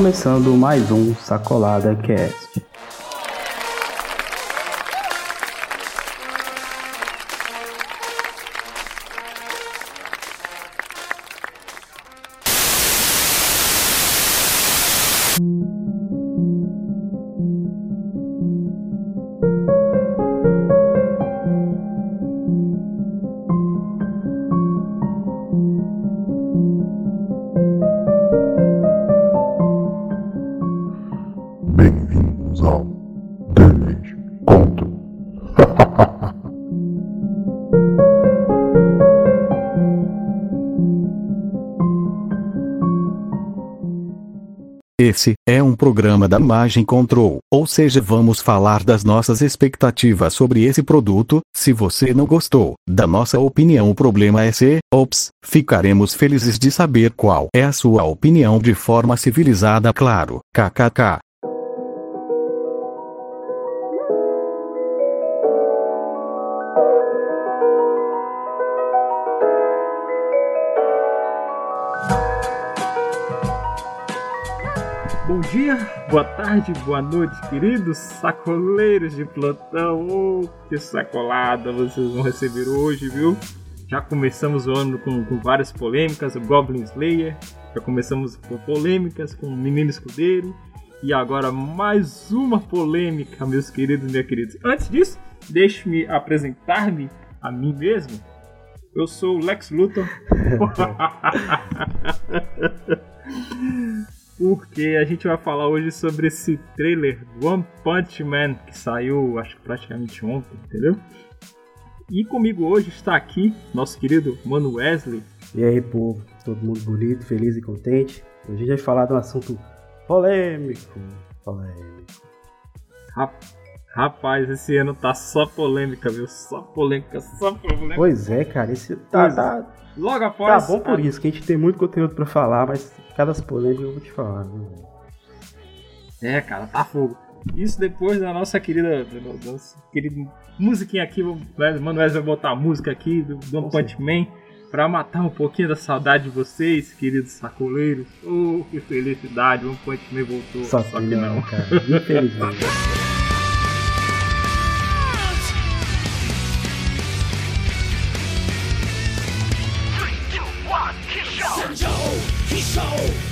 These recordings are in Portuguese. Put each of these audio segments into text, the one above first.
Começando mais um Sacolada Cast. Esse é um programa da Imagem Control, ou seja, vamos falar das nossas expectativas sobre esse produto. Se você não gostou da nossa opinião, o problema é se, ops, ficaremos felizes de saber qual é a sua opinião de forma civilizada, claro. KKK. Dia, boa tarde, boa noite, queridos sacoleiros de plantão. Oh, que sacolada vocês vão receber hoje, viu? Já começamos o ano com, com várias polêmicas, o Goblin Slayer. Já começamos com polêmicas com o Menino Escudeiro. E agora mais uma polêmica, meus queridos e minhas queridas. Antes disso, deixe-me apresentar-me a mim mesmo. Eu sou o Lex Luthor. porque a gente vai falar hoje sobre esse trailer do One Punch Man que saiu, acho que praticamente ontem, entendeu? E comigo hoje está aqui nosso querido Mano Wesley. E aí, povo, todo mundo bonito, feliz e contente. Hoje a gente vai falar de um assunto polêmico. Polêmico. Ra- Rapaz, esse ano tá só polêmica, viu? Só polêmica, só polêmica. Pois é, cara, esse tá, Pois é. tá, Logo tá após. bom por isso, que a gente tem muito conteúdo pra falar, mas cada polêmica eu vou te falar, velho? É, cara, tá fogo. Isso depois da nossa querida, da nossa querida musiquinha aqui, o Mano Wesley vai botar a música aqui do, One Punch Man pra matar um pouquinho da saudade de vocês, queridos sacoleiros. Oh, que felicidade, One Punch Man voltou. Só, Só, que não. cara, infelizmente.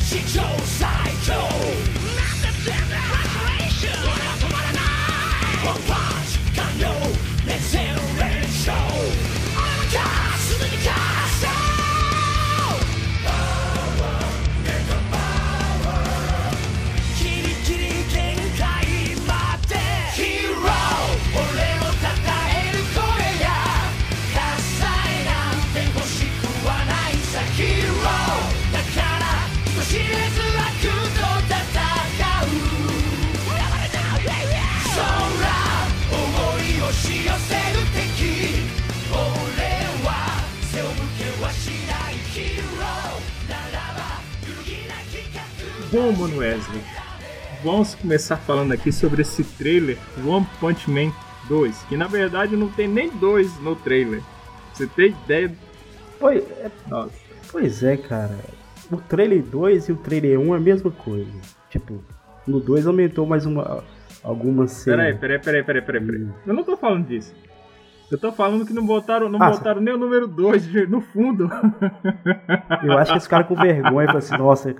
She jumped. Bom, Mano Wesley, vamos começar falando aqui sobre esse trailer One Punch Man 2, que na verdade não tem nem dois no trailer. Você tem ideia? Pois, é, Nossa. pois é, cara. O trailer 2 e o trailer 1 é a mesma coisa. Tipo, no 2 aumentou mais uma algumas cenas. Peraí, peraí, peraí, peraí, peraí, peraí. Hum. Eu não tô falando disso. Eu tô falando que não botaram, não Ah, botaram nem o número 2 no fundo. Eu acho que esse cara com vergonha falou assim, nossa,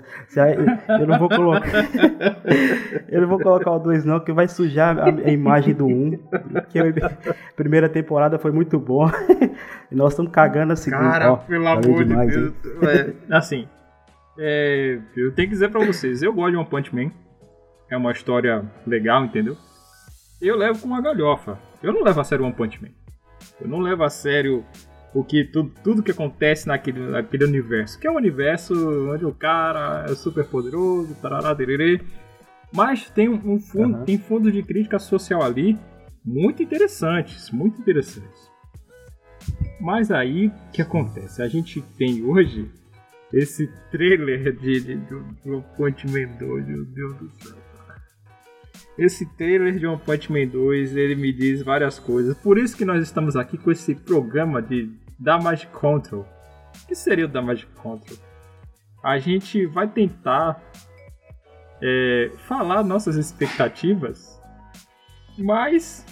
eu não vou colocar. eu não vou colocar o 2 não, que vai sujar a, imagem do 1. Um, que a primeira temporada foi muito bom. e nós estamos cagando a segunda. Cara, Ó, pelo amor de demais, Deus. hein? É, assim, é, eu tenho que dizer pra vocês, eu gosto de One Punch Man. É uma história legal, entendeu? Eu levo com uma galhofa. Eu não levo a sério One Punch Man. Eu não levo a sério o que tudo, tudo que acontece naquele, naquele universo. Que é um universo onde o cara é super poderoso, tarará, tererê. Mas tem um, um fundo, Aham. tem fundo de crítica social ali muito interessantes, muito interessantes. Mas aí, o que acontece? A gente tem hoje esse trailer de, de, do, do Man 2, meu Deus do céu. Esse trailer de One Punch Man 2, ele me diz várias coisas. Por isso que nós estamos aqui com esse programa de Damage Control. O que seria o Damage Control? A gente vai tentar é, falar nossas expectativas, mas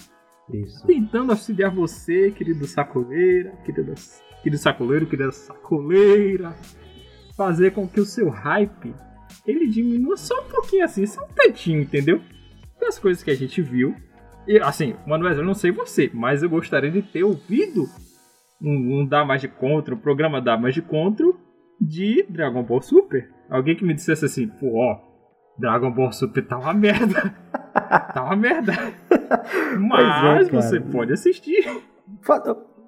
Isso. tentando auxiliar você, querido sacoleira, querido, querido sacoleiro, querida sacoleira, fazer com que o seu hype ele diminua só um pouquinho assim, só um tantinho, entendeu? Das coisas que a gente viu. E assim, Manuel, eu não sei você, mas eu gostaria de ter ouvido um, um Damas de Contra, um programa Damas de Contra de Dragon Ball Super. Alguém que me dissesse assim, pô, ó, Dragon Ball Super tá uma merda. tá uma merda. Mas cara. você pode assistir.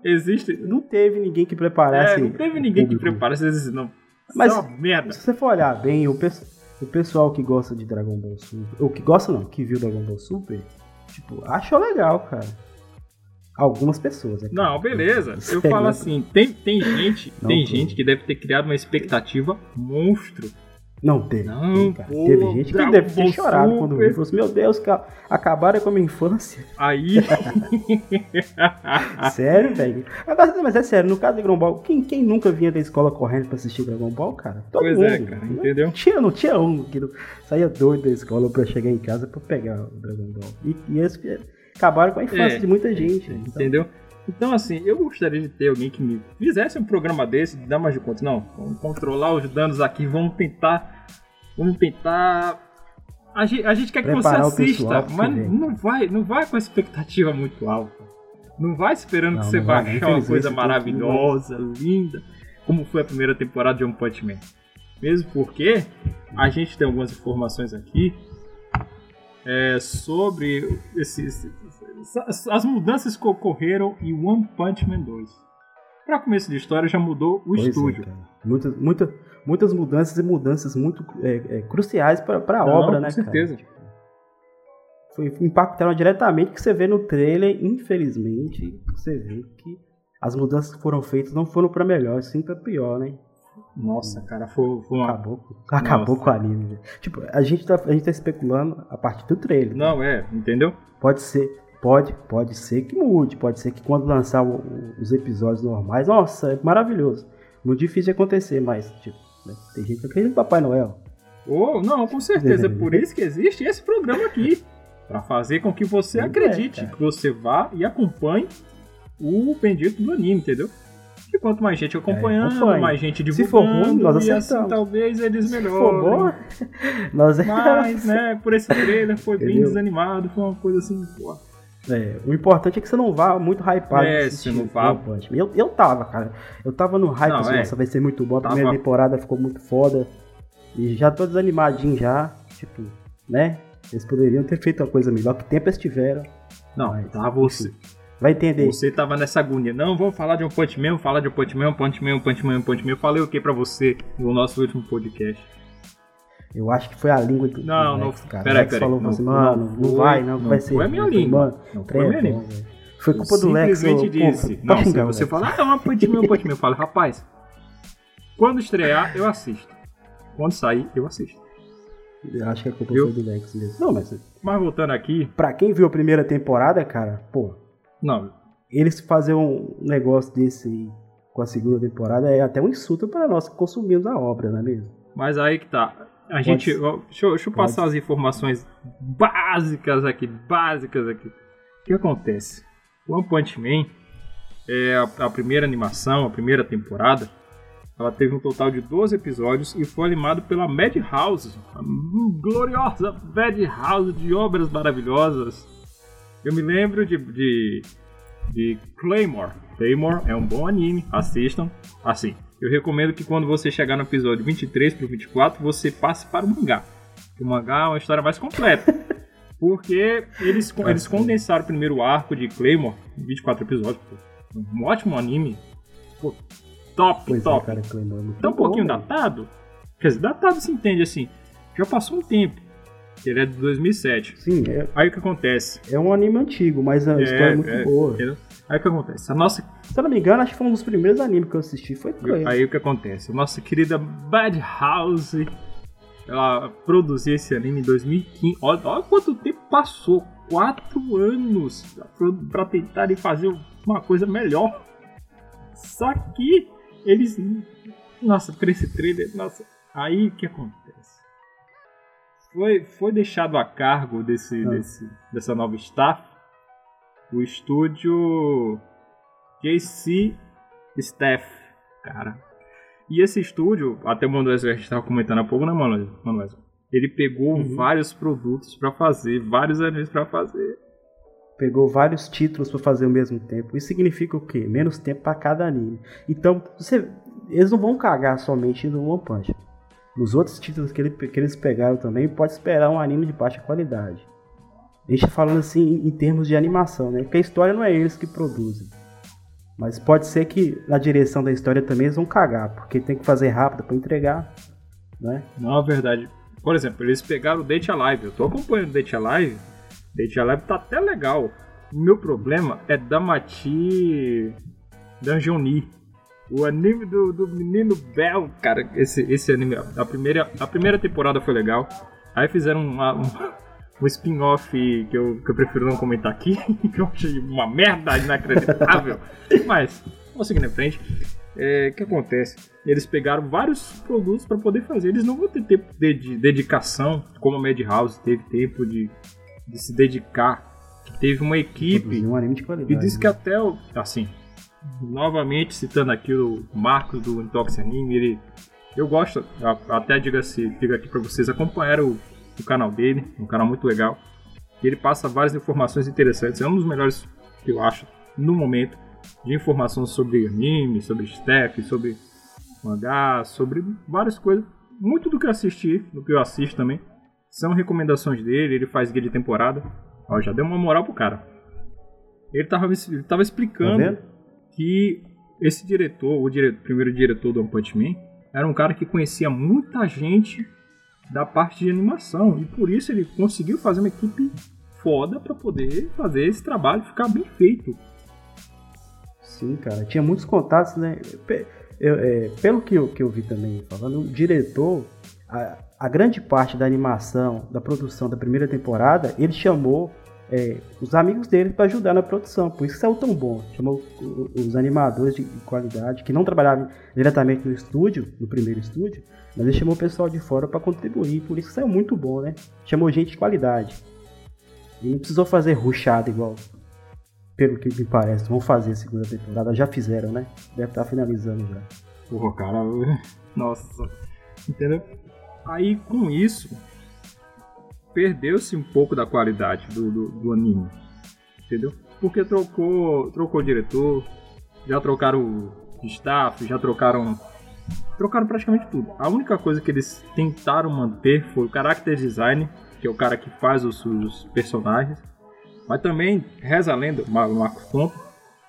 Existe. Não teve ninguém que preparasse. É, não teve ninguém que público. preparasse esses não. Mas- é uma merda. Se você for olhar bem, o, pe- o pessoal que gosta de Dragon Ball Super, ou que gosta não, que viu Dragon Ball Super, tipo, achou legal, cara. Algumas pessoas, né? Não, beleza. Eu Sério? falo assim, tem, tem gente, Não, tem gente que deve ter criado uma expectativa monstro. Não teve. Não, cara. pô, teve gente que deve ter chorado quando Super. viu. Falou assim, meu Deus, ca- acabaram com a minha infância. Aí. sério, velho. Mas é sério, no caso de Dragon Ball, quem, quem nunca vinha da escola correndo pra assistir Dragon Ball, cara? Todo Pois mundo. é, cara, Não entendeu? Tinha, não tinha um que não- saía doido da escola pra chegar em casa pra pegar o Dragon Ball. E, e eles acabaram com a infância É, de muita gente. né? Então, Entendeu? Então, assim, eu gostaria de ter alguém que me fizesse um programa desse, de dar mais de conta. Não, vamos controlar os danos aqui, vamos tentar. Vamos tentar. A gente, a gente quer que Preparar você assista, mas vem. não vai, não vai com a expectativa muito alta. Não vai esperando Não, que você vai vai, achar uma coisa esse pouco maravilhosa, linda, como foi a primeira temporada de One Punch Man. Mesmo porque a gente tem algumas informações aqui é, sobre esses, as- as mudanças que ocorreram em One Punch Man 2. Para começo de história, já mudou o pois é, estúdio. cara. Muitas, muita, muitas mudanças e mudanças muito é, é, cruciais pra Não, obra, com né, certeza. cara? Foi, impactaram diretamente que você vê no trailer, infelizmente, você vê que as mudanças que foram feitas não foram pra melhor, sim pra pior, né? Nossa, cara, foi, foi uma. Acabou, acabou Nossa. com o anime. velho. Tipo, a gente, tá, a gente tá especulando a partir do trailer. Não, é, entendeu? Pode ser, pode, pode ser que mude, pode ser que quando lançar o- o- os episódios normais, nossa, é maravilhoso. Muito difícil de acontecer, mas tipo, né, tem gente que acredita no Papai Noel. Ou, não, com certeza. É por isso que existe esse programa aqui. Pra fazer com que você É, acredite, cara. que você vá e acompanhe o bendito do anime, entendeu? E quanto mais gente acompanhando, acompanhe. mais gente divulgando, Se for ruim, nós e assim talvez eles Se melhorem. for bom, nós Mas, né, por esse trailer foi bem Entendeu? desanimado, foi uma coisa assim, pô. É, o importante é que você não vá muito hypado. É, você não vá- Man. Eu, eu tava, cara. Eu tava no hype, Não, assim, é. nossa, vai ser muito bom. A Tava- primeira temporada ficou muito foda. E já tô desanimadinho já. Tipo, né? Eles poderiam ter feito uma coisa melhor. Que tempo eles tiveram. Não, Mas, tá você. Vai entender. Você tava nessa agonia. Não, vamos falar de um Punch Man, falar de um Punch Man, um Punch Man, um Punch Man, um Punch Man. Eu falei o que pra você no nosso último podcast? Eu acho que foi a língua do Não, não. Cara. Peraí, peraí. falou Não, assim, mano, não, vai, não, não vai ser. foi a minha Eu língua. Mano, Não foi é minha língua. Foi Eu culpa do Lex. simplesmente ô, pô, disse. pode não, se xingar você Lex. falar, ah, um Punch Man, um Punch Man, eu falo, rapaz, quando estrear, eu assisto. Quando sair, eu assisto. Eu acho que a culpa Viu? foi do Lex mesmo. Não, mas Mas voltando aqui, pra quem viu a primeira temporada, cara, pô, não, eles fazer um negócio desse aí com a segunda temporada é até um insulto para nós que consumimos a obra, não é mesmo? mas aí que tá. A gente. ó, Deixa, eu- deixa eu passar as informações básicas aqui, básicas aqui. O que acontece? One Punch Man é a, a primeira animação, a primeira temporada. Ela teve um total de 12 episódios e foi animado pela Madhouse, a gloriosa Madhouse de obras maravilhosas. Eu me lembro de, de, de Claymore. Claymore é um bom anime, assistam. Assim, eu recomendo que quando você chegar no episódio 23 para 24, você passe para o mangá. O mangá é uma história mais completa. Porque eles, eles condensaram o primeiro arco de Claymore em 24 episódios. pô. Um ótimo anime. Pô, top, Pois top. é, cara, Claymore é Tá um bom, pouquinho velho. datado? Quer dizer, datado se entende assim. Já passou um tempo. Ele é de 2007. Sim, é, Aí o que acontece? é um anime antigo, mas a história é muito é, boa. entendeu? Aí o que acontece? A nossa, Se eu não me engano, acho que foi um dos primeiros animes que eu assisti, foi Claymore. aí o que acontece? A nossa querida Bad House, ela produziu esse anime em 2015. Olha, olha quanto tempo passou. Quatro anos pra tentarem fazer uma coisa melhor. Só que eles. Nossa, pra esse trailer, nossa. Aí o que acontece? foi, foi deixado a cargo desse, Ah. desse, dessa nova staff o estúdio JC Staff, cara. E esse estúdio, até o gente estava comentando há pouco, né, Mano Mano Wesley? Ele pegou Uhum. vários produtos pra fazer, vários animes pra fazer. Pegou vários títulos pra fazer ao mesmo tempo. Isso significa o quê? Menos tempo pra cada anime. Então, você, eles não vão cagar somente no One Punch. Nos outros títulos que, ele- que eles pegaram também, pode esperar um anime de baixa qualidade. A gente tá falando assim em, termos de animação, né? Porque a história não é eles que produzem. Mas pode ser que na direção da história também eles vão cagar, porque tem que fazer rápido pra entregar, né? Não, é verdade. Por exemplo, eles pegaram o Date Alive. Eu tô acompanhando o Date Alive. Date Alive tá até legal. O meu problema é Damati Dungeoni. O anime do, do menino Bell, cara, esse, esse anime, a primeira, a primeira temporada foi legal. Aí fizeram uma- um, um spin-off que eu, que eu prefiro não comentar aqui, que eu achei uma merda inacreditável. Mas, vamos seguir em frente. É, o que acontece? Eles pegaram vários produtos para poder fazer. Eles não vão ter tempo de, de dedicação, como a Madhouse teve tempo de, de se dedicar. Teve uma equipe um anime de qualidade. e diz né? que até o. Assim, novamente citando aqui o Marcos do Intox Anime, ele. Eu gosto, até diga-se, diga aqui pra vocês, acompanharam o, o canal dele, um canal muito legal. E ele passa várias informações interessantes. É um dos melhores que eu acho no momento de informação sobre anime, sobre staff, sobre mangá, sobre várias coisas. Muito do que eu assisti, do que eu assisto também, são recomendações dele. Ele faz guia de temporada. Ó, já deu uma moral pro cara. Ele tava, ele tava Tá explicando vendo? que esse diretor, o dire- primeiro diretor do One Punch Man, era um cara que conhecia muita gente da parte de animação e por isso ele conseguiu fazer uma equipe foda pra poder fazer esse trabalho ficar bem feito. Sim, cara. Tinha muitos contatos, né? Eu- é, pelo que eu, que eu vi também falando, o diretor, a, a grande parte da animação, da produção da primeira temporada, ele chamou é, os amigos dele para ajudar na produção. Por isso saiu tão bom. Chamou os animadores de qualidade, que não trabalhavam diretamente no estúdio, no primeiro estúdio, mas ele chamou o pessoal de fora para contribuir. Por isso saiu muito bom, né? Chamou gente de qualidade. E não precisou fazer ruchada igual pelo que me parece, vão fazer a segunda temporada. Já fizeram, né? Deve estar finalizando já. Porra, cara. Nossa. Entendeu? Aí com isso, perdeu-se um pouco da qualidade do, do, do anime. Entendeu? Porque trocou, trocou o diretor, já trocaram o staff, já trocaram. Trocaram praticamente tudo. A única coisa que eles tentaram manter foi o character design, que é o cara que faz os, os personagens. Mas também, reza a lenda, o Marcos conta,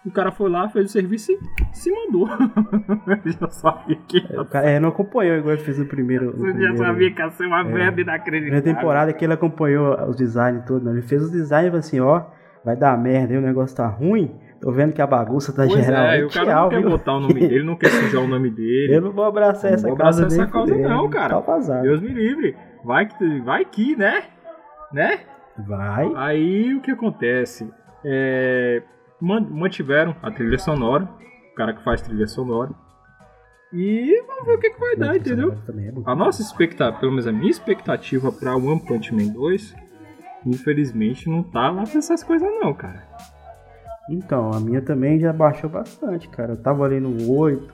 o cara foi lá, fez o serviço e se mandou. Ele já sabia que O cara é, não acompanhou igual ele fez no primeiro. você já sabia que ia ser uma merda Na inacreditável. temporada que ele acompanhou os designs todos, não. Ele fez os designs e falou assim: ó, vai dar merda aí, o negócio tá ruim. Tô vendo que a bagunça tá Pois geral. é, e o cara tchau, não quer viu? botar o nome dele, não quer sujar o nome dele. Eu não vou abraçar Não essa vou causa abraçar essa causa fudendo. não, cara. Tá. Deus me livre. Vai que, vai que, né? Né? Vai. Aí o que acontece? É, mantiveram a trilha sonora, o cara que faz trilha sonora. E vamos ver o que, que vai dar, entendeu? É. A nossa expectativa, pelo menos a minha expectativa pra One Punch Man 2, infelizmente não tá lá pra essas coisas não, cara. Então, a minha também já baixou bastante, cara. Eu tava ali no 8,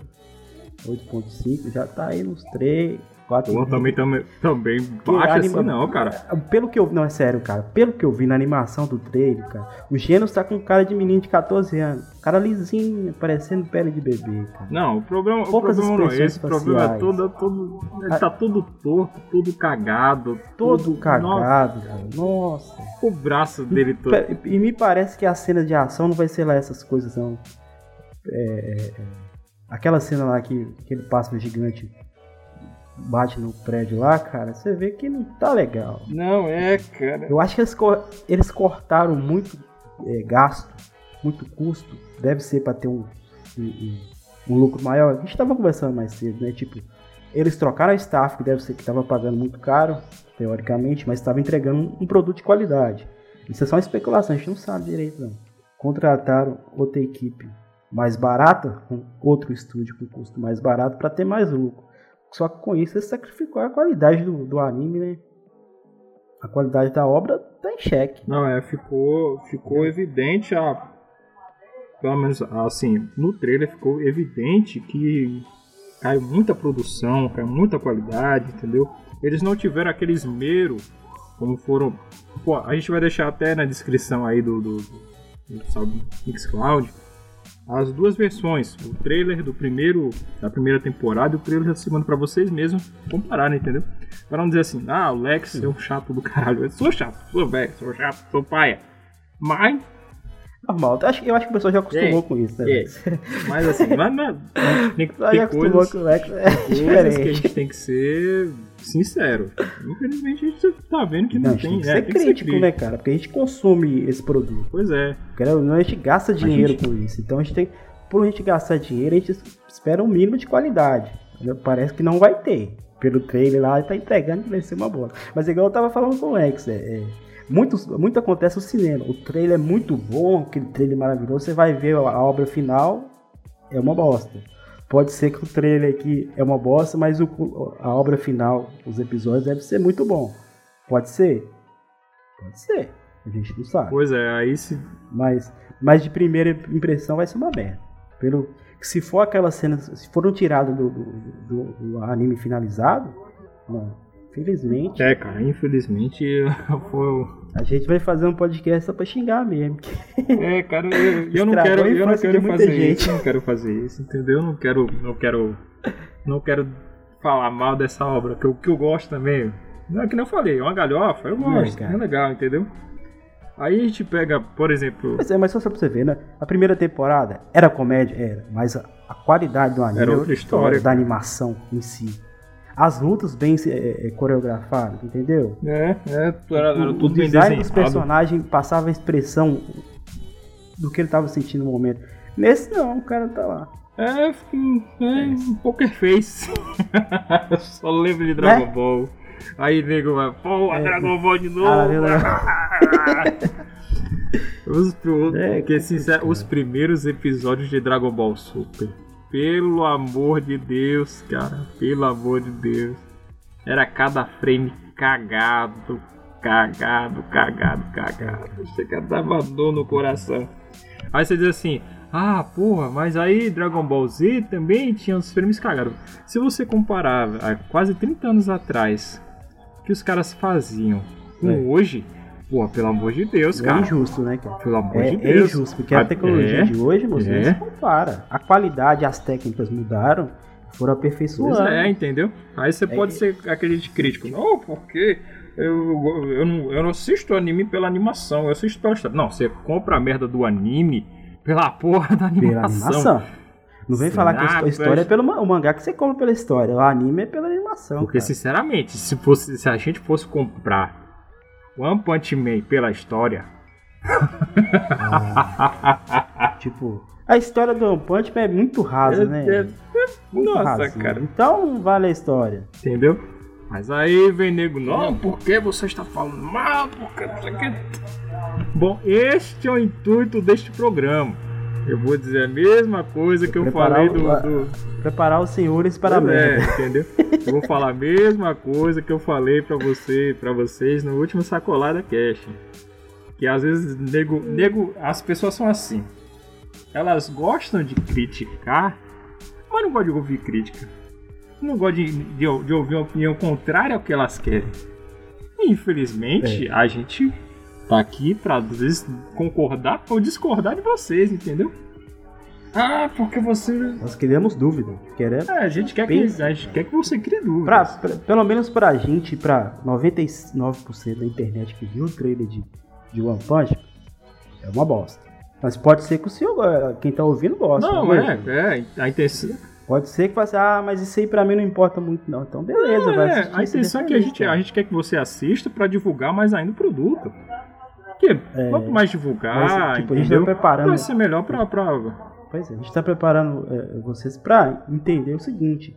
8.5, já tá aí nos 3, 4. Pô, também, também, também baixa anima- assim não, cara. Pelo que eu vi, não, é sério, cara. Pelo que eu vi na animação do trailer, cara, o Genos tá com cara de menino de 14 anos. Cara lisinho, parecendo pele de bebê, cara. Não, o problema, o Poucas problema não é esse, o problema é faciais. todo, todo, ele tá todo torto, todo cagado, Todo tudo- cagado, cara. Nossa. Nossa, o braço dele todo. E e me parece que a cena de ação não vai ser lá essas coisas, não. É, é, é. Aquela cena lá que aquele pássaro gigante bate no prédio lá, cara, você vê que não tá legal. Não, é, cara. Eu acho que eles, cor- eles cortaram muito é, gasto, muito custo. Deve ser para ter um, um, um- lucro maior. A gente estava conversando mais cedo, né? Tipo, eles trocaram a staff, que deve ser que estava pagando muito caro, teoricamente, mas estava entregando um, um produto de qualidade. Isso é só uma especulação, a gente não sabe direito, não. Contrataram outra equipe mais barata, com outro estúdio com custo mais barato, para ter mais lucro. Só que com isso, ele sacrificou a qualidade do, do anime, né? a qualidade da obra tá em xeque. Não, é, ficou, ficou evidente a. Pelo menos assim, no trailer ficou evidente que caiu muita produção, caiu muita qualidade, entendeu? Eles não tiveram aquele esmero como foram. Pô, a gente vai deixar até na descrição aí do, do, do, do Mixcloud as duas versões, o trailer do primeiro da primeira temporada e o trailer da segunda para vocês mesmos compararem, entendeu? Para não dizer assim, ah, o Lex é um chato do caralho. Eu sou chato, sou velho, sou chato, sou paia. Mas Normal. Eu acho, eu acho que o pessoal já acostumou É, com isso, né? é. Mas assim, mas, mas tem, Já tem acostumou coisas, com o Lex. É coisas que a gente tem que ser sincero. Infelizmente a gente tá vendo que Não, não, gente tem que é, ser tem que ser crítico, crítico. né, cara? Porque a gente consome esse produto. Pois é. Não, a gente gasta dinheiro gente- com isso. Então a gente tem. Por a gente gastar dinheiro, a gente espera um mínimo de qualidade. Parece que não vai ter. Pelo trailer lá, ele tá entregando que vai ser uma boa. Mas igual eu tava falando com o Lex, é, é, muito, muito acontece no cinema. O trailer é muito bom, aquele trailer maravilhoso. Você vai ver a obra final, é uma bosta. Pode ser que o trailer aqui é uma bosta, mas o- a obra final, os episódios, deve ser muito bom. Pode ser? Pode ser. A gente não sabe. Pois é, aí se. Mas, mas de primeira impressão vai ser uma merda. Pelo, se for aquelas cenas, se foram tiradas do, do, do- do anime finalizado, mano, felizmente É, cara, infelizmente foi. a gente vai fazer um podcast só pra xingar mesmo. É, cara, eu, eu não quero, eu não quero fazer gente. isso, eu não quero fazer isso, entendeu? Eu não quero, não quero, não quero falar mal dessa obra, que eu, que eu gosto também. Não é que nem eu falei, é uma galhofa, eu gosto, cara. é legal, entendeu? Aí a gente pega, por exemplo, Mas, é, mas só pra você ver, né? A primeira temporada era comédia? Era. Mas a, a qualidade do anime Era outra história, da animação em si. As lutas bem é, é, coreografadas, entendeu? é, é, era, era o, tudo o bem design dos personagens passava a expressão do que ele tava sentindo no momento. Nesse não, o cara tá lá. É, é, um poker face. Só lembro de Dragon Né? Ball. Aí nego vai, pô, É. Dragon Ball de novo. Ah, viu, né? os, pro- É, porque, sincero, os primeiros episódios de Dragon Ball Super. Pelo amor de Deus, cara. Pelo amor de Deus. Era cada frame cagado, cagado, cagado, cagado. Chega dava dor no coração. Aí você diz assim, ah, porra, mas aí Dragon Ball Z também tinha os frames cagados. Se você comparar a quase 30 anos atrás, o que os caras faziam com É. hoje, porra, pelo amor de Deus, É cara. injusto, né, cara? Pelo amor É, de é Deus. injusto, porque a Ah, tecnologia é, de hoje, você é. não se compara. A qualidade, as técnicas mudaram, foram Pois aperfeiçoando. é, entendeu? Aí você pode ser aquele de crítico. Não, porque eu, eu, não, eu não assisto anime pela animação, eu assisto pela história. Não, você compra a merda do anime pela porra da animação. Pela animação. Não vem falar que a Será, histó- história é pelo o mangá que você compra pela história. O anime é pela animação. Porque, cara. sinceramente, se, fosse, se a gente fosse comprar One Punch Man pela história, Tipo, a história do One Punch Man é muito rasa, é- né? é- Muito nossa, cara. Então vale a história. entendeu? Mas aí vem nego, não, por que você está falando mal? Porque. Bom, este é o intuito deste programa. Eu vou dizer a mesma coisa que eu Preparar falei do. do... Preparar os senhores para a é, merda. entendeu? Eu vou falar a mesma coisa que eu falei pra você, para vocês no último sacolada cash. Que às vezes nego, nego, as pessoas são assim. Elas gostam de criticar, mas não gostam de ouvir crítica. Não gostam de, de, de ouvir uma opinião contrária ao que elas querem. Infelizmente, a gente tá aqui pra às vezes concordar ou discordar de vocês, entendeu? Ah, porque você Nós queremos dúvida. Queremos. é, a gente quer que, a gente quer que você crie Pra, dúvidas. pra- pelo menos pra gente, pra 99% da internet que viu o trailer de, de One Punch, é uma bosta. Mas pode ser que o senhor, eh, quem tá ouvindo, gosta. Não, né? é, é, a intenção, Pode ser que assim, ah, mas isso aí pra mim não importa muito, não. Então, beleza, vai é, assistir. a se intenção é que a gente, a gente quer que você assista pra divulgar mais ainda o produto. Porque quanto mais divulgar, É. mas, tipo, a gente entendeu? tá preparando- vai ser melhor pra, pra... Pois é, a gente tá preparando eh, vocês pra entender o seguinte: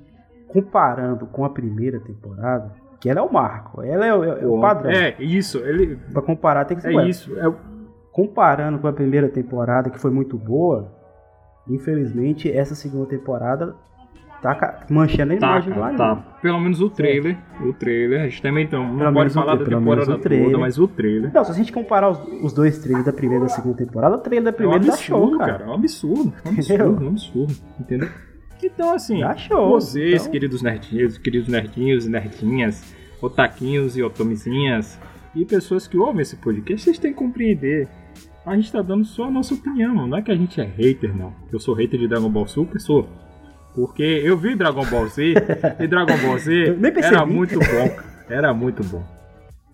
comparando com a primeira temporada, que ela é o marco, ela é, o- é o padrão. É, isso, ele, Pra comparar tem que ser é isso. É, comparando com a primeira temporada, que foi muito boa, infelizmente essa segunda temporada tá manchando a Tá, imagem do cara, anime. tá. Pelo menos o trailer. O trailer. A gente também então, não Pelo pode o- falar da menos temporada toda, mas o trailer. Não, se a gente comparar os, os dois trailers da primeira e da segunda temporada, o trailer da É um primeira absurdo, show, cara. cara. É um absurdo. É um absurdo, é um absurdo. Entendeu? Então, assim, show. vocês, Então- queridos nerdinhos, queridos nerdinhos e nerdinhas, otaquinhos e otomizinhas, e pessoas que ouvem esse podcast, vocês têm que compreender. A gente tá dando só a nossa opinião, não é que a gente é hater, não. Eu sou hater de Dragon Ball Super, sou. Porque eu vi Dragon Ball Z, e Dragon Ball Z era muito bom, cara. Era muito bom.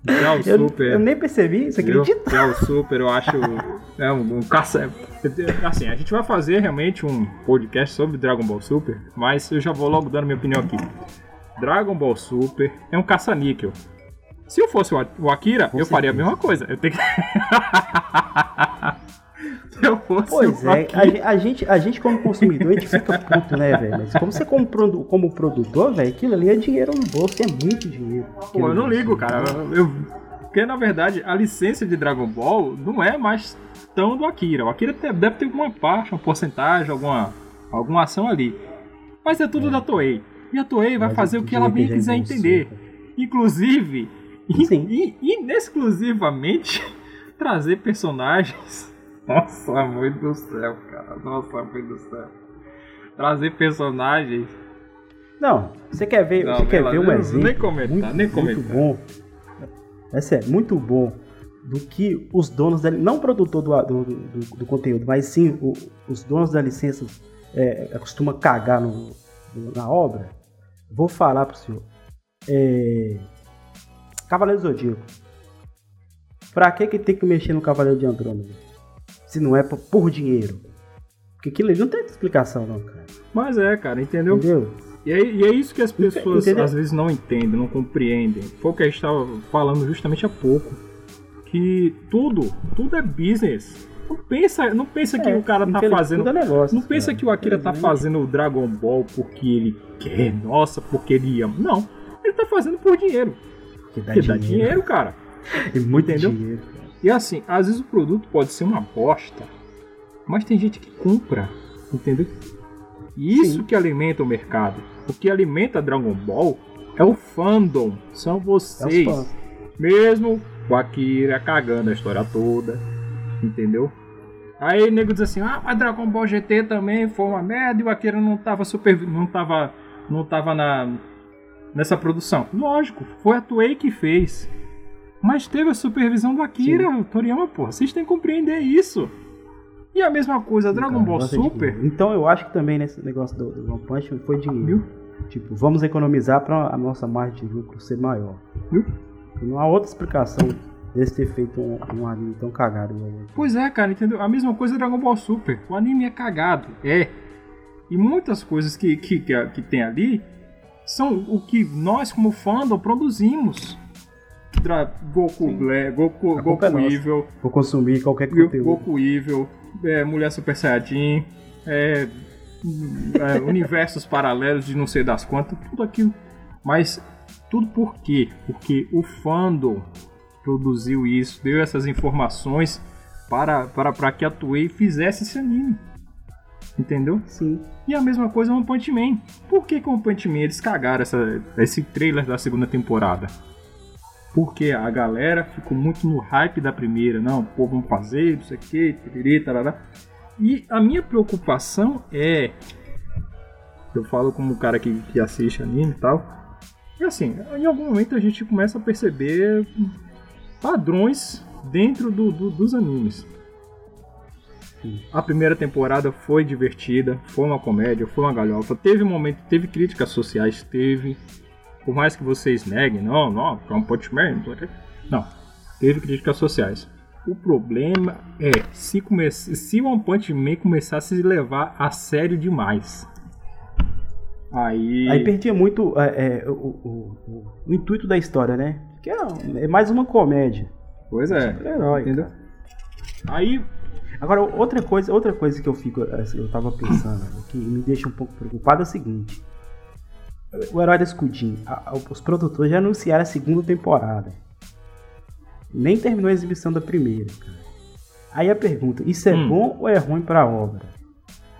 O Eu, Super... eu nem percebi, você acredita? O Super, eu acho. É um, um caça. Assim, a gente vai fazer realmente um podcast sobre Dragon Ball Super, mas eu já vou logo dando minha opinião aqui. Dragon Ball Super é um caça-níquel. Se eu fosse o Akira, Com eu faria a certeza. mesma coisa. Eu tenho que. Se eu fosse Pois é, a, a gente, a gente como consumidor, a gente fica puto, né, velho? Mas como você como, como produtor, velho, aquilo ali é dinheiro no bolso, é muito dinheiro. Pô, eu não ligo, cara. Eu, eu- porque na verdade a licença de Dragon Ball não é mais tão do Akira. O Akira deve ter alguma parte, uma porcentagem, alguma, alguma ação ali. Mas é tudo da Toei. E a Toei vai Mas fazer o que ela bem quiser entender. Inclusive, in- in- inexclusivamente, trazer personagens. Nossa, mãe do céu, cara. Nossa, mãe do céu. Trazer personagens. Não, você quer ver, Não, você quer ver um nem- exemplo nem comentar, muito, nem muito comentar. bom. É sério, muito bom do que os donos da não o produtor do, do, do- do conteúdo, mas sim o- os donos da licença é, costuma cagar no- na obra. Vou falar pro senhor. É, Cavaleiro Zodíaco. Pra que que tem que mexer no Cavaleiro de Andrômeda? Se não é por, dinheiro. Porque aquilo ali não tem explicação não, cara. Mas é, cara, entendeu? Entendeu? E é, e é isso que as pessoas Entendeu? às vezes não entendem, não compreendem. Foi o que a gente estava falando justamente há pouco. Que tudo, tudo é business. Não pensa, não pensa que É, o cara tá fazendo. é negócio, Não pensa cara. que o Akira tá fazendo o Dragon Ball porque ele quer, nossa, porque ele ama. Não. Ele tá fazendo por dinheiro. Que dá Porque dá dinheiro, cara. E muito Entendeu? dinheiro, cara. E assim, às vezes o produto pode ser uma bosta, mas tem gente que compra, entendeu? E isso Sim. que alimenta o mercado. O que alimenta Dragon Ball é o fandom, são É vocês. fãs. Mesmo o Akira cagando a história toda, entendeu? Aí o nego diz assim: "Ah, mas Dragon Ball GT também foi uma merda e o Akira não tava super não tava não tava na nessa produção". Lógico, foi a Toei que fez. Mas teve a supervisão do Akira, Toriyama, porra. Vocês têm que compreender isso. E a mesma coisa, Dragon Cara, Ball de Super. Então eu acho que também nesse negócio do, do One Punch foi dinheiro. Viu? Tipo, vamos economizar pra a nossa margem de lucro ser maior. Viu? Não há outra explicação desse ter feito um, um anime tão cagado. Pois é, cara, entendeu? A mesma coisa é Dragon Ball Super. O anime é cagado, é. E muitas coisas que, que, que, que tem ali são o que nós, como fandom, produzimos. Goku, Goku, culpa é Goku nossa. Evil, Vou consumir qualquer conteúdo. Goku Evil, é, Mulher Super Saiyajin, é, é, universos paralelos de não sei das quantas, tudo aquilo. Mas tudo por quê? Porque o fandom produziu isso, deu essas informações para, para, para que a Toei fizesse esse anime. Entendeu? Sim. E a mesma coisa One Punch Man. Por que com One Punch Man eles cagaram essa, esse trailer da segunda temporada? Porque a galera ficou muito no hype da primeira. Não, pô, vamos fazer, não sei o que, tiriri, tarará. E a minha preocupação é. Eu falo como um cara que, que assiste anime e tal. E assim, em algum momento a gente começa a perceber padrões dentro do- do- dos animes. A primeira temporada foi divertida, foi uma comédia, foi uma galhofa. Teve momento, teve críticas sociais, teve. Por mais que vocês neguem, não, não, é um Punch Man, não teve críticas sociais. O problema é se, come... se o One Punch Man começasse a se levar a sério demais. Aí. Aí perdia muito é, é, o, o- o- o intuito da história, né? Que é, é mais uma comédia. Pois é. Entendeu? cara. Aí. Agora, outra coisa, outra coisa que eu fico, assim, eu tava pensando, que me deixa um pouco preocupado é o seguinte. O Herói da a- a- os produtores já anunciaram a segunda temporada. Nem terminou a exibição da primeira, cara. Aí a pergunta, isso é Hum. bom ou é ruim pra obra?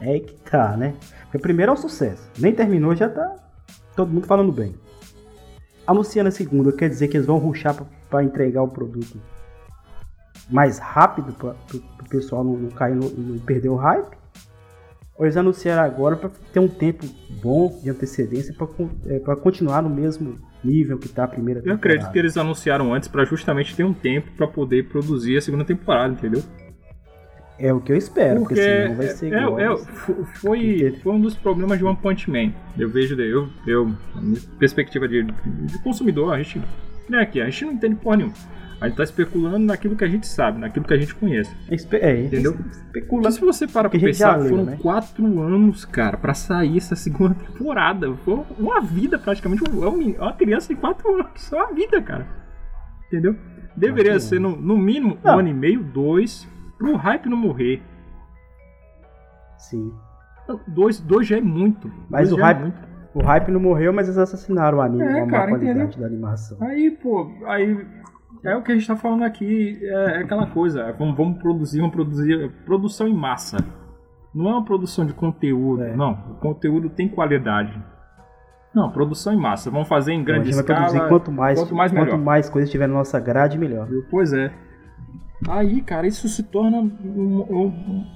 É que tá, né? Porque primeiro é um sucesso. Nem terminou, já tá todo mundo falando bem. Anunciando a segunda, quer dizer que eles vão ruxar pra, pra entregar o produto mais rápido para o pessoal não, não cair no, não perder o hype? Ou eles anunciaram agora para ter um tempo bom de antecedência para é, continuar no mesmo nível que tá a primeira temporada? Eu acredito que eles anunciaram antes para justamente ter um tempo para poder produzir a segunda temporada, entendeu? É o que eu espero, porque, porque senão vai ser é, igual. É, foi, foi um dos problemas de One Punch Man. Eu vejo, eu, eu perspectiva de, de consumidor, a gente, né, aqui, a gente não entende porra nenhuma. A gente tá especulando naquilo que a gente sabe, naquilo que a gente conhece. Espe é, entendeu? Especulando. Se você para pra pensar, leu, foram né? quatro anos, cara, para sair essa segunda temporada. Foi uma vida, praticamente. Uma criança de quatro anos. Só uma vida, cara. Entendeu? Deveria ser, no, no mínimo, não. um ano e meio, dois, pro hype não morrer. Sim. Dois, dois já é muito. Mas dois o é hype. É o hype não morreu, mas eles assassinaram o anime, é, uma cara, qualidade entendeu? da animação. Aí, pô, aí é o que a gente está falando aqui, é, é aquela coisa, é, vamos, vamos, produzir, vamos produzir produção em massa. Não é uma produção de conteúdo, é. não. O conteúdo tem qualidade. Não, produção em massa. Vamos fazer em grande escala. Produzir quanto mais, quanto mais, quanto mais coisas tiver na nossa grade, melhor. Pois é. Aí, cara, isso se torna uma,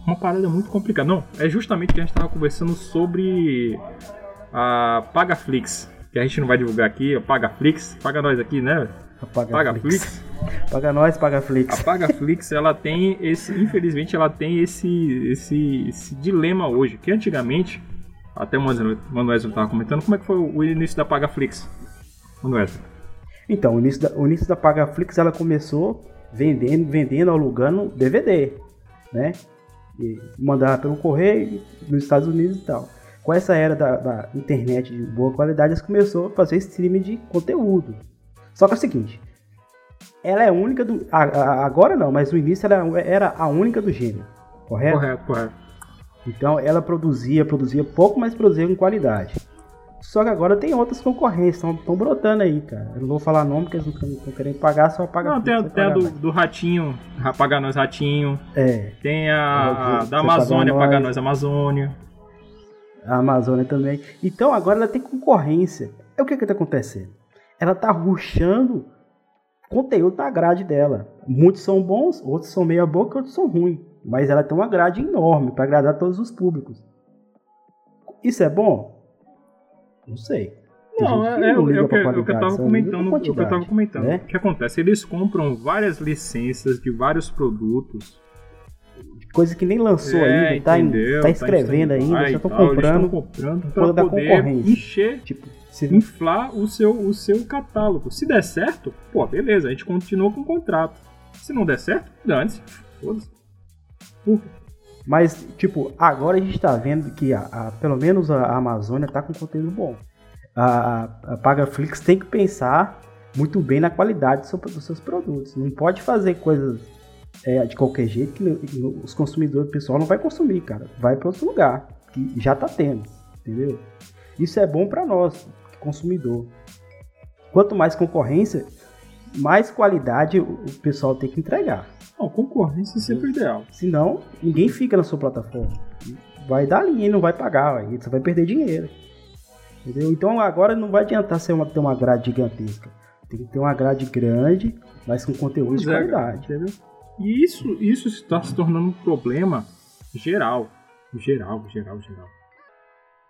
uma parada muito complicada. Não, é justamente que a gente estava conversando sobre a Pagaflix, que a gente não vai divulgar aqui, a Pagaflix, paga nós aqui, né? Paga, paga Flix. Flix. Paga nós, paga Flix. A Paga Flix, ela tem esse, infelizmente, ela tem esse, esse, esse dilema hoje, que antigamente, até o Manuel estava comentando, como é que foi o início da Paga Flix? Manuel. Então, o início da, o início da Paga Flix, ela começou vendendo, vendendo, alugando DVD, né? E mandar pelo correio nos Estados Unidos e tal. Com essa era da, da internet de boa qualidade, eles começou a fazer streaming de conteúdo. Só que é o seguinte, ela é única do. Agora não, mas no início ela era a única do gênero. Correto? Correto, correto. Então ela produzia, produzia pouco, mas produzia com qualidade. Só que agora tem outras concorrências, estão brotando aí, cara. Eu não vou falar nome porque eles não estão querendo pagar, só pagar. Não, tem, tem a do, do, Ratinho, pagar nós Ratinho. É. Tem a, a da Amazônia, pagar nós Amazônia. A Amazônia também. Então agora ela tem concorrência. É o que que tá acontecendo? Ela tá ruxando conteúdo da grade dela. Muitos são bons, outros são meia boca, outros são ruins. Mas ela tem uma grade enorme para agradar todos os públicos. Isso é bom? Não sei. Não, é, é, o, é, é o que eu tava comentando. O que eu tava comentando. Né? O que acontece? Eles compram várias licenças de vários produtos. Coisa que nem lançou é, ainda, tá, entendeu, tá, tá escrevendo tá ainda, já estão comprando, comprando pra poder concorrência. encher tipo, se... inflar o seu, o seu catálogo. Se der certo, pô, beleza, a gente continua com o contrato. Se não der certo, dane-se. Foda-se. Mas, tipo, agora a gente tá vendo que a, a, pelo menos a Amazônia tá com conteúdo bom. A, a, a Pagaflix tem que pensar muito bem na qualidade do seu, dos seus produtos. Não pode fazer coisas é, de qualquer jeito que os consumidores, o pessoal não vai consumir, cara. Vai para outro lugar, que já tá tendo, entendeu? Isso é bom para nós, consumidor. Quanto mais concorrência, mais qualidade o pessoal tem que entregar. Não, concorrência é sempre ideal. Senão, ninguém fica na sua plataforma. Vai dar linha e não vai pagar, você vai perder dinheiro. Entendeu? Então agora não vai adiantar ser uma, ter uma grade gigantesca. Tem que ter uma grade grande, mas com conteúdo pois de é, qualidade. Entendeu? E isso, isso está se tornando um problema geral. Geral, geral, geral.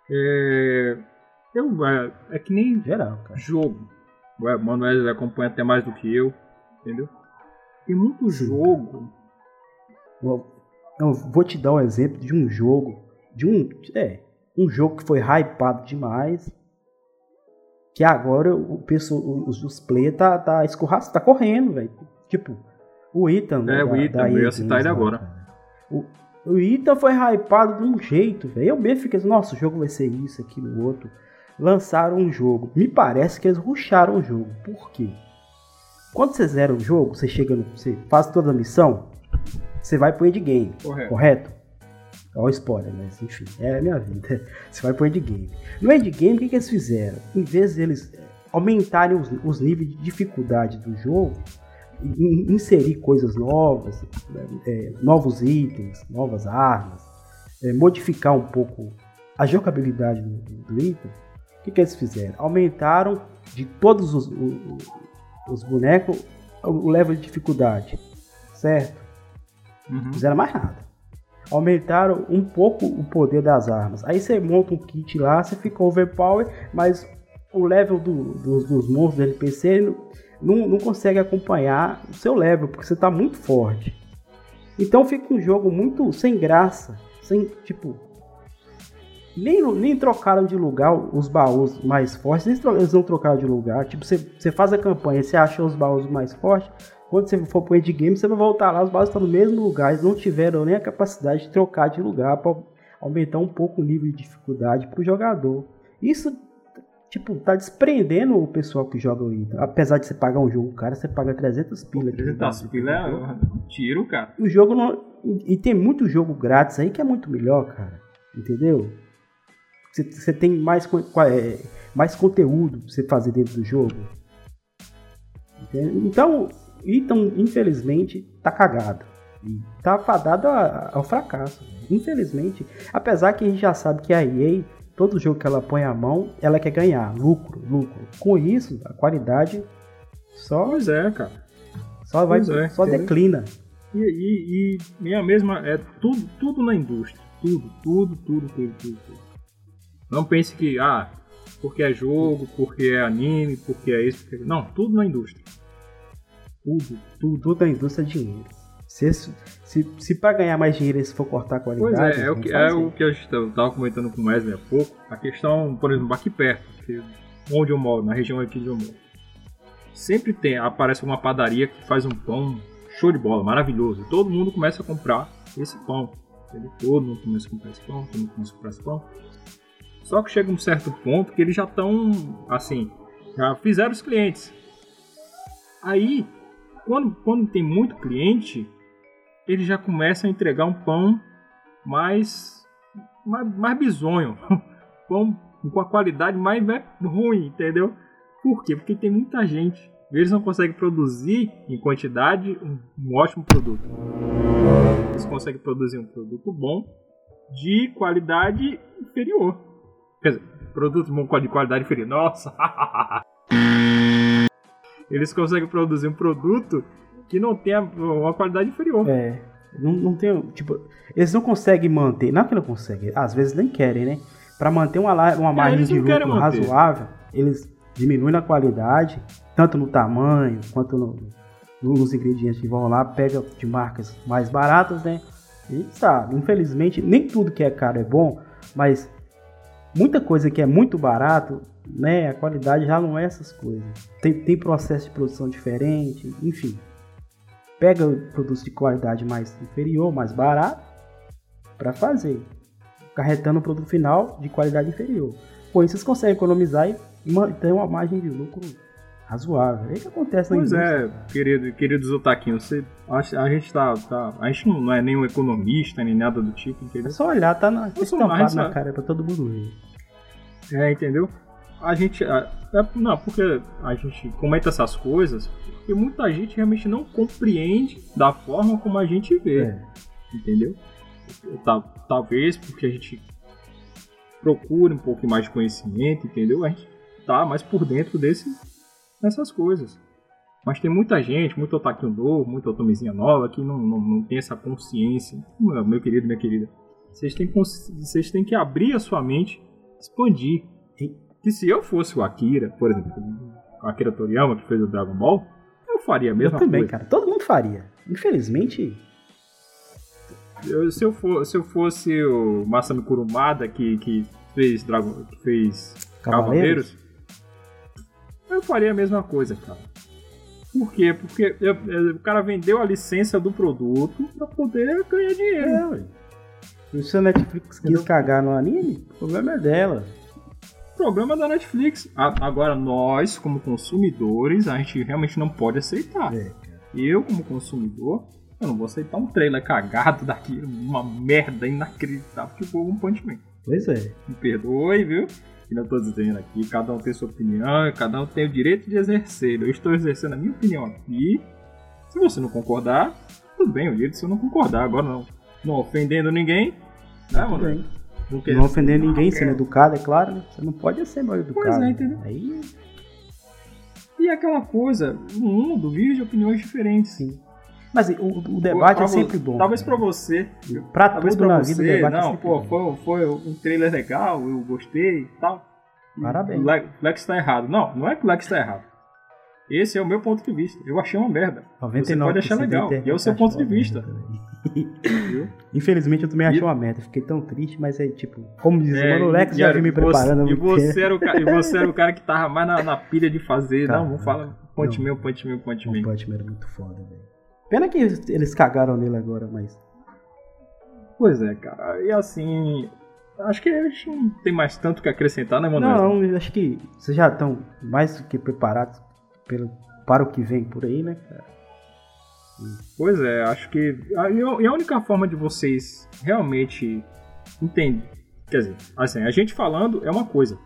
É, eu, é, é que nem Geral, cara. jogo. O Manuel acompanha até mais do que eu, entendeu? Tem muito Sim, jogo. Eu, eu vou te dar um exemplo de um jogo. De um. É. Um jogo que foi hypado demais. Que agora o pessoal, os, os players tá, tá escorraçado, tá correndo, velho. Tipo, o Ethan. É, da, o Ethan, eu ia citar ele agora. O, o Ethan foi hypado de um jeito, velho. Eu mesmo fiquei assim, nossa, o jogo vai ser isso, aquilo, outro lançaram um jogo. Me parece que eles rusharam o jogo. Por quê? Quando você zera o jogo, você chega no. Você faz toda a missão, você vai pro endgame. Correto. correto? Olha o spoiler, mas enfim, é a minha vida. Você vai pro endgame. No endgame, o que, que eles fizeram? Em vez de eles aumentarem os, os níveis de dificuldade do jogo, inserir coisas novas, é, novos itens, novas armas, é, modificar um pouco a jogabilidade do, do item, o que, que eles fizeram? Aumentaram de todos os, os, os bonecos o level de dificuldade, certo? Uhum. Não fizeram mais nada. Aumentaram um pouco o poder das armas. Aí você monta um kit lá, você fica overpower, mas o level do- dos- dos monstros do NPC não, não consegue acompanhar o seu level, porque você tá muito forte. Então fica um jogo muito sem graça. Sem, tipo. Nem, nem trocaram de lugar os baús mais fortes, eles, não trocaram de lugar. Tipo, você, você faz a campanha, você achou os baús mais fortes. Quando você for pro endgame, você vai voltar lá, os baús estão no mesmo lugar. Eles não tiveram nem a capacidade de trocar de lugar para aumentar um pouco o nível de dificuldade pro jogador. Isso, tipo, tá desprendendo o pessoal que joga o Ida. Apesar de você pagar um jogo, cara, você paga 300 pila. aqui no 300 Brasil, pila é um tiro, cara. O jogo não. E tem muito jogo grátis aí que é muito melhor, cara. Entendeu? Você, tem mais, é, mais conteúdo pra você fazer dentro do jogo. Então, então, infelizmente, tá cagado. Tá fadado ao fracasso. Infelizmente. Apesar que a gente já sabe que a EA, todo jogo que ela põe a mão, ela quer ganhar. Lucro, lucro. Com isso, a qualidade só, Pois é, cara. só, vai, é, só declina. E, e, e, e a mesma. É tudo, tudo na indústria. Tudo, tudo, tudo, tudo, tudo, tudo. Não pense que, ah, porque é jogo, porque é anime, porque é isso, porque... Não, tudo na indústria. Tudo, tudo. tudo da indústria é dinheiro. Se, se, se para ganhar mais dinheiro eles for cortar a qualidade. Pois é, é o vão que, é o que eu estava comentando com o Wesley há pouco. A questão, por exemplo, aqui perto, onde eu moro, na região aqui de eu moro. Sempre tem, aparece uma padaria que faz um pão show de bola, maravilhoso. Todo mundo começa a comprar esse pão. Todo mundo começa a comprar esse pão, todo mundo começa a comprar esse pão. Só que chega um certo ponto que eles já estão, assim, já fizeram os clientes. Aí, quando, quando tem muito cliente, ele já começa a entregar um pão mais, mais, mais bizonho. Pão com a qualidade mais né, ruim, entendeu? Por quê? Porque tem muita gente. Eles não conseguem produzir em quantidade um, um ótimo produto. Eles conseguem produzir um produto bom de qualidade inferior. Quer dizer, produto bom de qualidade inferior. Nossa! Eles conseguem produzir um produto que não tem uma qualidade inferior. É. Não, não tem. Tipo, eles não conseguem manter. Não é que não conseguem, às vezes nem querem, né? Pra manter uma, uma margem eles de lucro razoável, eles diminuem a qualidade, tanto no tamanho quanto no- nos ingredientes que vão lá, pega de marcas mais baratas, né? E sabe, infelizmente, nem tudo que é caro é bom, mas muita coisa que é muito barato, né? A qualidade já não é essas coisas. Tem, tem processo de produção diferente, enfim. Pega produtos de qualidade mais inferior, mais barato, para fazer. Carretando o produto final de qualidade inferior. Com isso, vocês conseguem economizar e manter uma margem de lucro razoável. É o que acontece na Pois indústria. é, querido, queridos otaquinhos, você, a, a gente tá, tá- A gente não é nenhum economista nem nada do tipo, É entendeu? só olhar, tá na, estampado mais, na cara pra todo mundo ver. É, entendeu? A gente. a- é- não, porque a gente comenta essas coisas porque muita gente realmente não compreende da forma como a gente vê, É. entendeu? Tal- Talvez porque a gente procura um pouco mais de conhecimento, entendeu? A gente tá mais por dentro desse, dessas coisas. Mas tem muita gente, muito otaquinho novo, muita otomezinha nova que não, não, não tem essa consciência. Meu querido, minha querida, vocês têm, vocês têm que abrir a sua mente, expandir. Que se eu fosse o Akira, por exemplo, o Akira Toriyama que fez o Dragon Ball, eu faria a Eu mesma também, coisa. cara. Todo mundo faria. Infelizmente, Eu- se, eu for, se eu fosse o Masami Kurumada que, que fez Dragon, que fez Cavaleiros. Cavaleiros, eu faria a mesma coisa, cara. Por quê? Porque eu- eu- o cara vendeu a licença do produto pra poder ganhar dinheiro. É, ué. E se a Netflix quis cagar no anime, o problema é dela. Problema da Netflix. A- Agora, nós, como consumidores, a gente realmente não pode aceitar. É, Eu, como consumidor, eu não vou aceitar um trailer cagado daqui, uma merda inacreditável que foi um Punch Man. Pois é. Me perdoe, viu? Que não tô dizendo aqui, cada um tem sua opinião, cada um tem o direito de exercer. Eu estou exercendo a minha opinião aqui. Se você não concordar, tudo bem, o direito de você não concordar. Agora não, não ofendendo ninguém, Tudo mano? bem. Não ofender ninguém, sendo educado, é claro, né? Você não pode ser mal educado. Pois é, entendeu? Aí, E aquela coisa, no mundo vive opiniões diferentes. sim. Mas o, o debate é sempre bom. Talvez pra você. Pra Talvez tudo pra na vida, o você, debate é não, sempre pô, foi, foi um trailer legal, eu gostei e tal. Parabéns. O Le- Lex tá errado. Não, não é que o Lex tá errado. Esse é o meu ponto de vista. Eu achei uma merda. 99% Você pode achar legal, e é o seu ponto de vista. Infelizmente eu também achei uma merda. Fiquei tão triste, mas é tipo, como diz, É, mano, o Lex já vinha me você- preparando. há E você, era o cara, e você era o cara que tava mais na, na pilha de fazer. Cara, não, vamos falar ponte não. meu, ponte meu, ponte O meu. Era muito foda, velho. Pena que eles, cagaram nele agora, mas. Pois é, cara. E assim. Acho que a gente não tem mais tanto que acrescentar, né, mano? Não, acho que vocês já estão mais do que preparados pelo, para o que vem por aí, né, cara? Pois é, acho que. E a única forma de vocês realmente entender. Quer dizer, assim, a gente falando é uma coisa.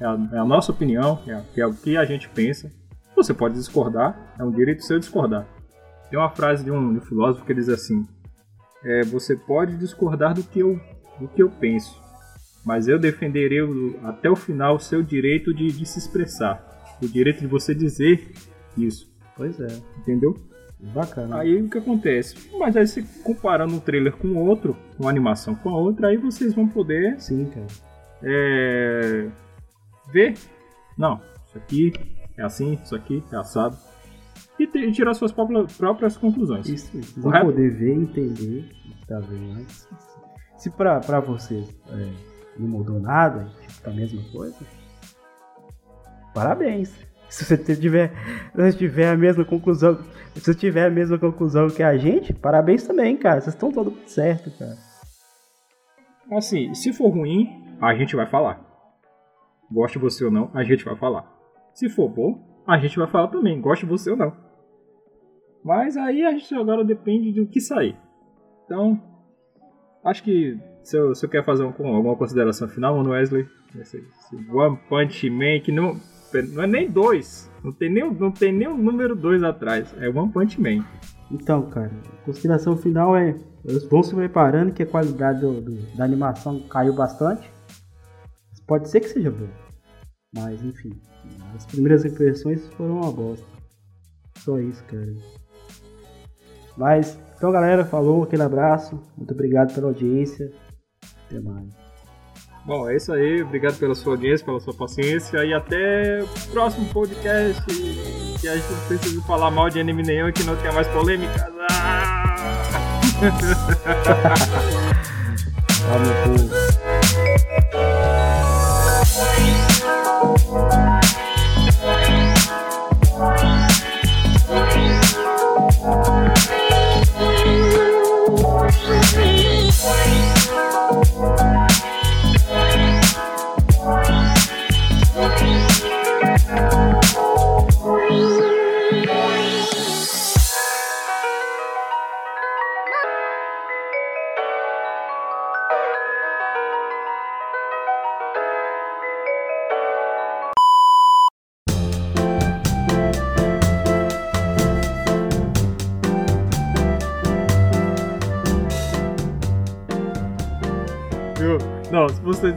É a, é a nossa opinião, é, é o que a gente pensa. Você pode discordar, é um direito seu discordar. Tem uma frase de um, de um filósofo que diz assim: é, Você pode discordar do que, eu, do que eu penso, mas eu defenderei até o final o seu direito de, de se expressar. O direito de você dizer isso, Pois é, entendeu? bacana. Aí o que acontece? Mas aí se comparando um trailer com o outro, uma animação com a outra, aí vocês vão poder Sim, cara. é, ver. Não, isso aqui é assim, isso aqui é assado. E, te- e tirar suas próprias, conclusões. Isso, vocês vão Correto? poder ver e entender tá vendo. Mas se pra, pra vocês é, não mudou nada, tá a mesma coisa, parabéns. Se você tiver, se você tiver a mesma conclusão, se você tiver a mesma conclusão que a gente, parabéns também, cara. Vocês estão todo certo, cara. Assim, se for ruim, a gente vai falar. Goste você ou não, a gente vai falar. Se for bom, a gente vai falar também, goste você ou não. Mas aí a gente agora depende do que sair. Então, acho que se eu, se eu quer fazer um- alguma consideração final, mano Wesley, esse, esse One Punch Man que não, não é nem dois, não tem nem, não tem nem o número dois atrás, é One Punch Man. Então, cara, a consideração final é: eles vão se preparando que a qualidade do- do- da animação caiu bastante. Pode ser que seja bom, mas enfim, as primeiras impressões foram uma bosta. Só isso, cara. Mas, então, galera, falou, aquele abraço, muito obrigado pela audiência. Até mais. Bom, é isso aí. Obrigado pela sua audiência, pela sua paciência. E até o próximo podcast. Que a gente não precisa falar mal de anime nenhum e que não tenha mais polêmicas. Ah! Tchau, meu povo.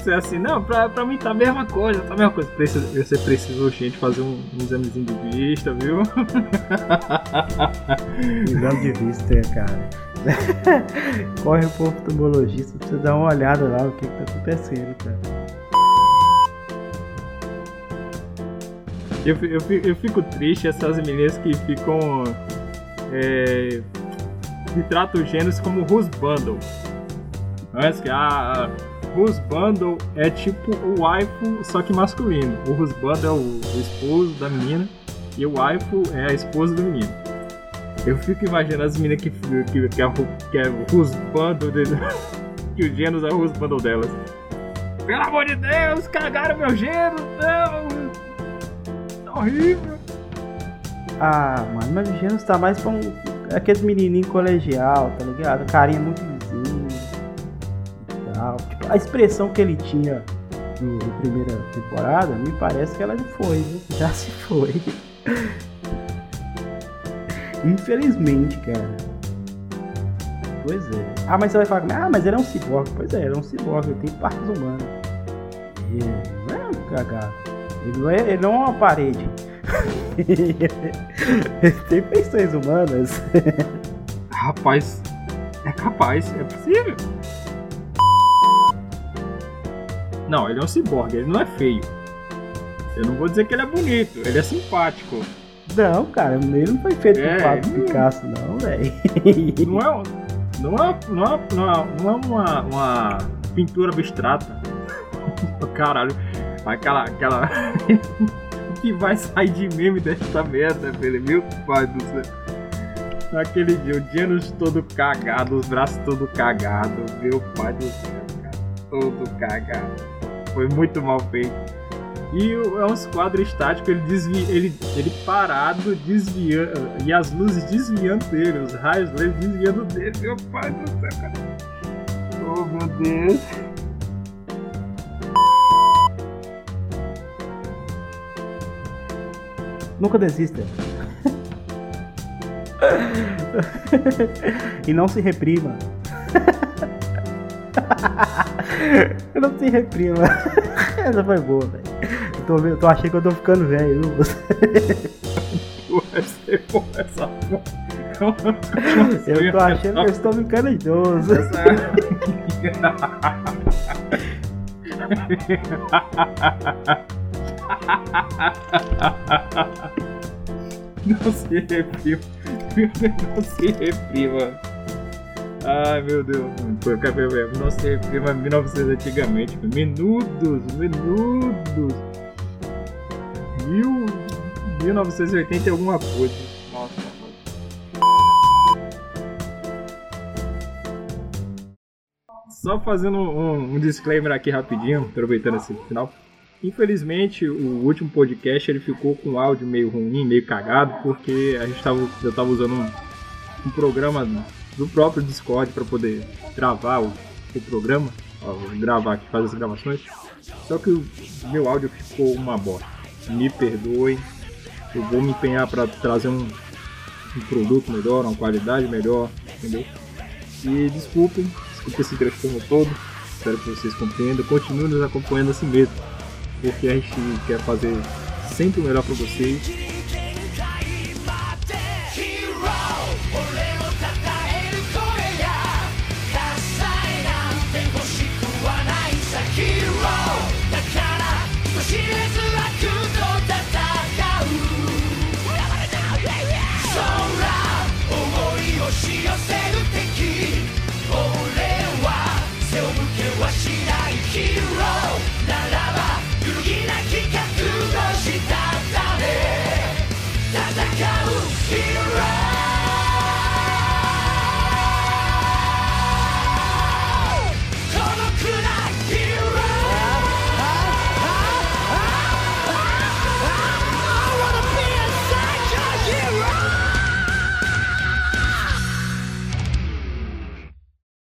Você assim, não, pra, pra mim tá a mesma coisa, tá a mesma coisa. Precisa, você precisa, gente, fazer um, um examezinho de vista, viu? Exame de vista, cara. Corre pro oftalmologista pra você dar uma olhada lá o que, que tá acontecendo, cara. Eu, eu, eu fico triste essas meninas que ficam. É, que tratam os gêneros como Husbandle. Antes que a Husbandle é tipo o waifu, só que masculino. O Husbandle é o, esposo da menina e o waifu é a esposa do menino. Eu fico imaginando as meninas que, que, que, é, que é o Husbandle dele, que o gênero é o Husbandle delas. Pelo amor de Deus, cagaram meu gênero, não! Tá horrível. Ah, mano, mas o Gênesis tá mais pra um. aquele menininho colegial, tá ligado? Carinha muito a expressão que ele tinha no, na primeira temporada, me parece que ela já foi, viu? Já se foi. Infelizmente, cara. Pois é. Ah, mas você vai falar, ah, mas ele é um ciborgue. Pois é, ele é um ciborgue, ele tem partes humanas. E não é um cagado. Ele não é, ele não é uma parede. ele tem feições humanas. Rapaz, é capaz, é possível. Não, ele é um ciborgue, ele não é feio. Eu não vou dizer que ele é bonito, ele é simpático. Não, cara, ele não foi feito É. por Pablo Picasso, não, velho. Não é, não é, não é, não é, não é uma, uma pintura abstrata. Caralho, aquela. aquela... o que vai sair de meme desta merda, velho? Meu pai do céu. Aquele dia, o Janus todo cagado, os braços todo cagado. Meu pai do céu. Todo cagado. Foi muito mal feito. E é uns quadros estáticos, ele desvia, ele, ele parado, desviando, e as luzes desviando dele, os raios dele desviando dele. Meu pai do céu, cara. Oh, meu Deus. Nunca desista. e não se reprima. não se reprima. Essa foi boa, velho. Eu tô, tô achando que eu tô ficando velho, viu? Ser bom essa. Eu tô achando que eu estou ficando idoso. Não se reprima. Não se reprima. Ai meu Deus. Foi cabelo mesmo. Não se reprima 1900 antigamente. Minutos, minutos. Mil, 1980 e alguma coisa. Nossa. Só fazendo um, um disclaimer aqui rapidinho, aproveitando esse final. Infelizmente, o último podcast ele ficou com o áudio meio ruim, meio cagado, porque a gente tava, eu tava usando um, um programa do próprio Discord para poder gravar o, o programa, ó, gravar aqui, fazer as gravações. Só que o meu áudio ficou uma bosta. Me perdoem, eu vou me empenhar para trazer um, um produto melhor, uma qualidade melhor, entendeu? E desculpem, desculpem esse transtorno todo. Espero que vocês compreendam. Continuem nos acompanhando assim mesmo porque a gente quer fazer sempre o melhor pra vocês.